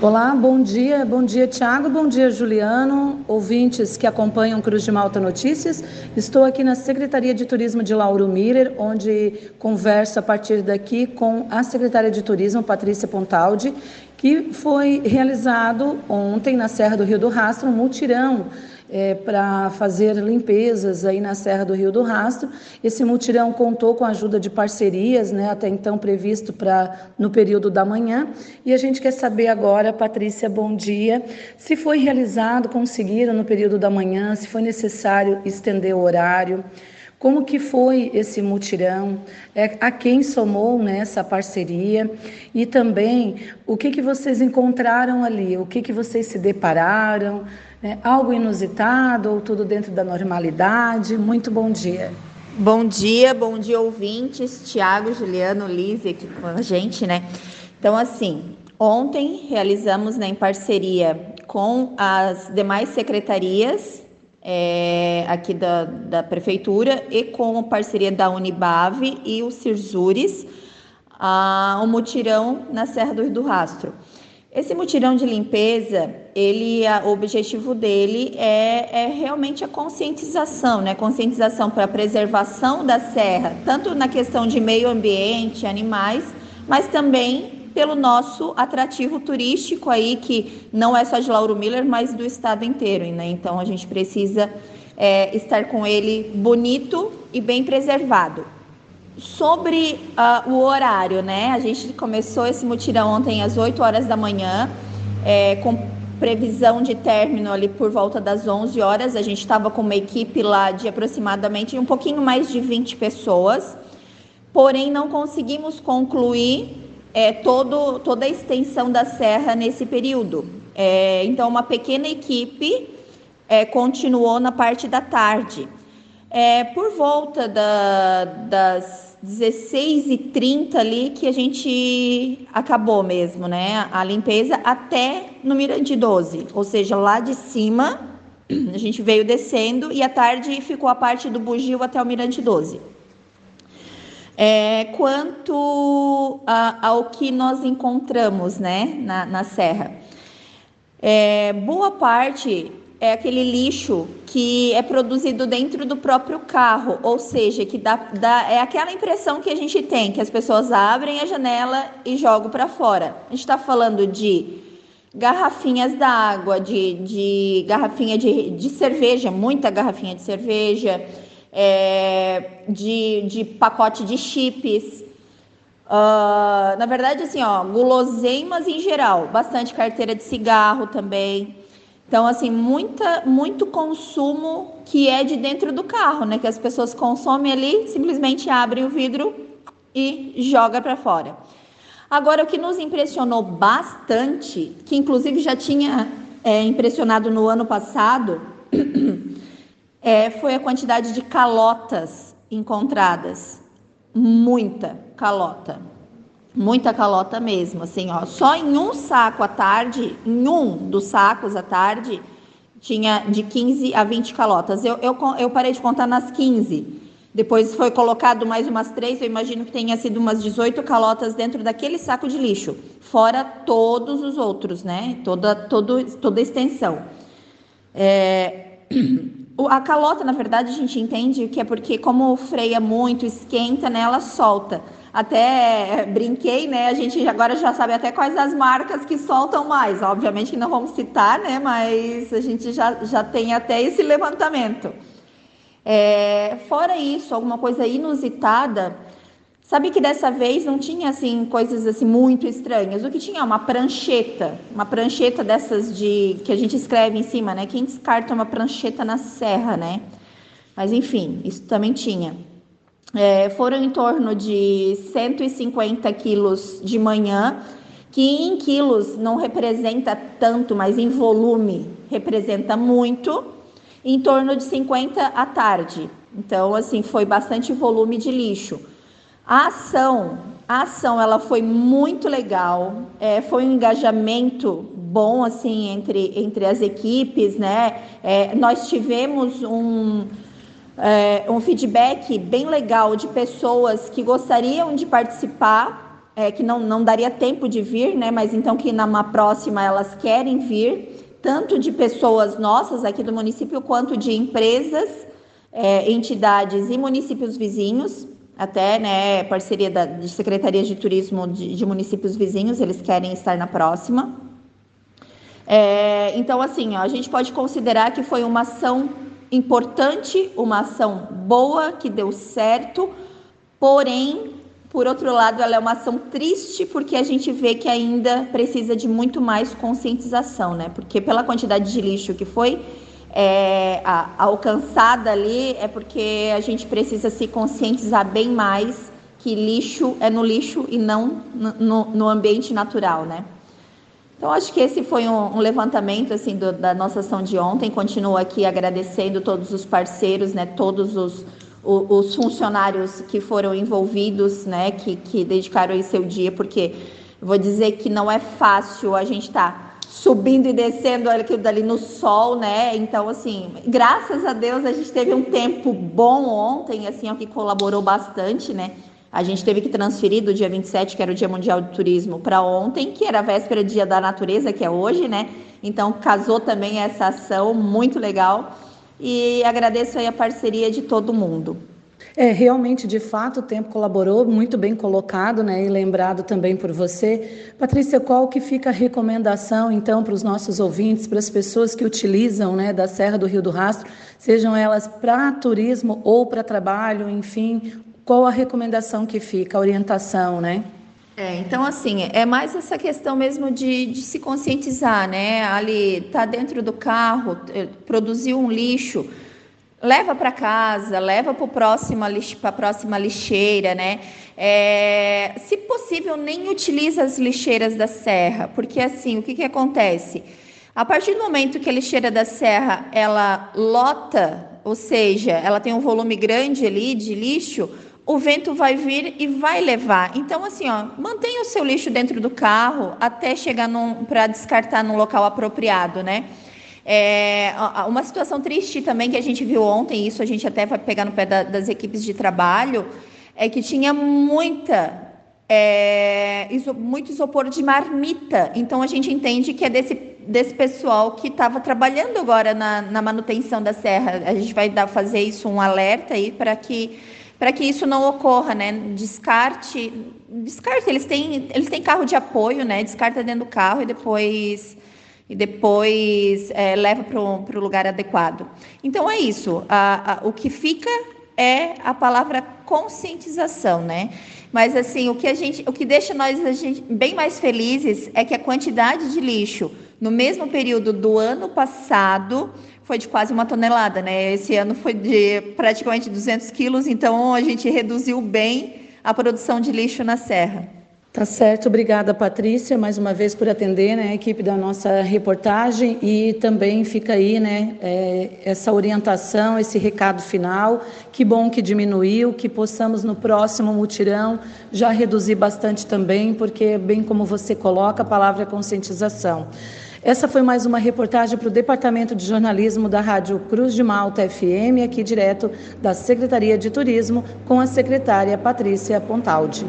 Olá, bom dia, bom dia Tiago, bom dia Juliano, ouvintes que acompanham Cruz de Malta Notícias. Estou aqui na Secretaria de Turismo de Lauro Miller, onde converso a partir daqui com a Secretária de Turismo, Patrícia Pontaldi, que foi realizado ontem na Serra do Rio do Rastro um mutirão é, para fazer limpezas aí na Serra do Rio do Rastro. Esse mutirão contou com a ajuda de parcerias, né, até então previsto para no período da manhã. E a gente quer saber agora, Patrícia, bom dia, se foi realizado, conseguiram no período da manhã, se foi necessário estender o horário. Como que foi esse mutirão? É, a quem somou nessa né, parceria? E também o que, que vocês encontraram ali? O que, que vocês se depararam? É, algo inusitado ou tudo dentro da normalidade? Muito bom dia. Bom dia, bom dia ouvintes, Tiago, Juliano, Liz aqui com a gente, né? Então, assim, ontem realizamos né, em parceria com as demais secretarias é, aqui da, da Prefeitura e com parceria da Unibave e o Cirzures, a, um mutirão na Serra do Rio do Rastro. Esse mutirão de limpeza, ele, a, o objetivo dele é, é realmente a conscientização, né? Conscientização para a preservação da serra, tanto na questão de meio ambiente, animais, mas também pelo nosso atrativo turístico aí, que não é só de Lauro Miller, mas do estado inteiro, né? Então a gente precisa é, estar com ele bonito e bem preservado. Sobre uh, o horário, né? A gente começou esse mutirão ontem às 8 horas da manhã, é, com previsão de término ali por volta das 11 horas. A gente estava com uma equipe lá de aproximadamente um pouquinho mais de 20 pessoas, porém não conseguimos concluir é, todo, toda a extensão da serra nesse período. É, então, uma pequena equipe é, continuou na parte da tarde. É, por volta da, das 16h30 ali que a gente acabou mesmo, né? A limpeza até no Mirante 12, ou seja, lá de cima a gente veio descendo e à tarde ficou a parte do bugio até o Mirante 12. É, quanto a, ao que nós encontramos, né, na, na serra, é, boa parte é aquele lixo que é produzido dentro do próprio carro, ou seja, que dá, dá é aquela impressão que a gente tem, que as pessoas abrem a janela e jogam para fora. A gente está falando de garrafinhas d'água, de, de garrafinha de, de cerveja, muita garrafinha de cerveja, é, de, de pacote de chips. Uh, na verdade, assim, ó, guloseimas em geral, bastante carteira de cigarro também. Então, assim, muita, muito consumo que é de dentro do carro, né? Que as pessoas consomem ali, simplesmente abrem o vidro e joga para fora. Agora, o que nos impressionou bastante, que inclusive já tinha é, impressionado no ano passado, é, foi a quantidade de calotas encontradas. Muita calota muita calota mesmo, assim, ó. Só em um saco à tarde, em um dos sacos à tarde, tinha de 15 a 20 calotas. Eu, eu, eu parei de contar nas 15. Depois foi colocado mais umas três, eu imagino que tenha sido umas 18 calotas dentro daquele saco de lixo, fora todos os outros, né? Toda, todo, toda extensão. É... A calota, na verdade, a gente entende que é porque, como freia muito, esquenta, né? Ela solta até brinquei, né? A gente agora já sabe até quais as marcas que soltam mais. Obviamente que não vamos citar, né? Mas a gente já, já tem até esse levantamento. É, fora isso, alguma coisa inusitada. Sabe que dessa vez não tinha assim coisas assim muito estranhas. O que tinha uma prancheta, uma prancheta dessas de que a gente escreve em cima, né? Quem descarta uma prancheta na serra, né? Mas enfim, isso também tinha. É, foram em torno de 150 quilos de manhã, que em quilos não representa tanto, mas em volume representa muito, em torno de 50 à tarde. Então, assim, foi bastante volume de lixo. A ação, a ação, ela foi muito legal, é, foi um engajamento bom, assim, entre, entre as equipes, né? É, nós tivemos um é, um feedback bem legal de pessoas que gostariam de participar é, que não, não daria tempo de vir, né? Mas então que numa próxima elas querem vir, tanto de pessoas nossas aqui do município, quanto de empresas, é, entidades e municípios vizinhos, até né, parceria da, de secretarias de turismo de, de municípios vizinhos, eles querem estar na próxima. É, então, assim, ó, a gente pode considerar que foi uma ação importante, uma ação boa, que deu certo, porém por outro lado, ela é uma ação triste porque a gente vê que ainda precisa de muito mais conscientização, né? Porque pela quantidade de lixo que foi é, a, alcançada ali, é porque a gente precisa se conscientizar bem mais que lixo é no lixo e não no, no ambiente natural, né? Então, acho que esse foi um, um levantamento assim do, da nossa ação de ontem. Continuo aqui agradecendo todos os parceiros, né? Todos os os funcionários que foram envolvidos, né, que, que dedicaram aí seu dia, porque vou dizer que não é fácil a gente estar tá subindo e descendo aquilo dali no sol, né? Então, assim, graças a Deus a gente teve um tempo bom ontem, assim, o que colaborou bastante, né? A gente teve que transferir do dia 27, que era o Dia Mundial do Turismo, para ontem, que era a véspera Dia da Natureza, que é hoje, né? Então, casou também essa ação, muito legal e agradeço aí a parceria de todo mundo. É, realmente, de fato, o tempo colaborou, muito bem colocado, né, e lembrado também por você. Patrícia, qual que fica a recomendação, então, para os nossos ouvintes, para as pessoas que utilizam, né, da Serra do Rio do Rastro, sejam elas para turismo ou para trabalho, enfim, qual a recomendação que fica, a orientação, né? É, então assim, é mais essa questão mesmo de, de se conscientizar, né? Ali tá dentro do carro, eh, produziu um lixo, leva para casa, leva para a próxima lixeira, né? É, se possível, nem utiliza as lixeiras da serra, porque assim, o que, que acontece? A partir do momento que a lixeira da serra ela lota, ou seja, ela tem um volume grande ali de lixo, o vento vai vir e vai levar. Então, assim, ó, mantenha o seu lixo dentro do carro até chegar para descartar num local apropriado, né? É, uma situação triste também que a gente viu ontem, isso a gente até vai pegar no pé da, das equipes de trabalho, é que tinha muita é, muito isopor de marmita. Então a gente entende que é desse, desse pessoal que estava trabalhando agora na, na, manutenção da serra. A gente vai dar, fazer isso um alerta aí para que para que isso não ocorra, né? Descarte, descarte, eles têm, eles têm carro de apoio, né? Descarta dentro do carro e depois e depois é, leva para o lugar adequado. Então é isso. A, a, o que fica é a palavra conscientização, né? Mas assim, o que a gente, o que deixa nós gente bem mais felizes é que a quantidade de lixo no mesmo período do ano passado foi de quase uma tonelada, né? Esse ano foi de praticamente 200 quilos, então a gente reduziu bem a produção de lixo na serra. Tá certo, obrigada Patrícia, mais uma vez por atender né, a equipe da nossa reportagem e também fica aí né, é, essa orientação, esse recado final. Que bom que diminuiu, que possamos no próximo mutirão já reduzir bastante também, porque, bem como você coloca, a palavra é conscientização. Essa foi mais uma reportagem para o Departamento de Jornalismo da Rádio Cruz de Malta FM, aqui direto da Secretaria de Turismo, com a secretária Patrícia Pontaldi.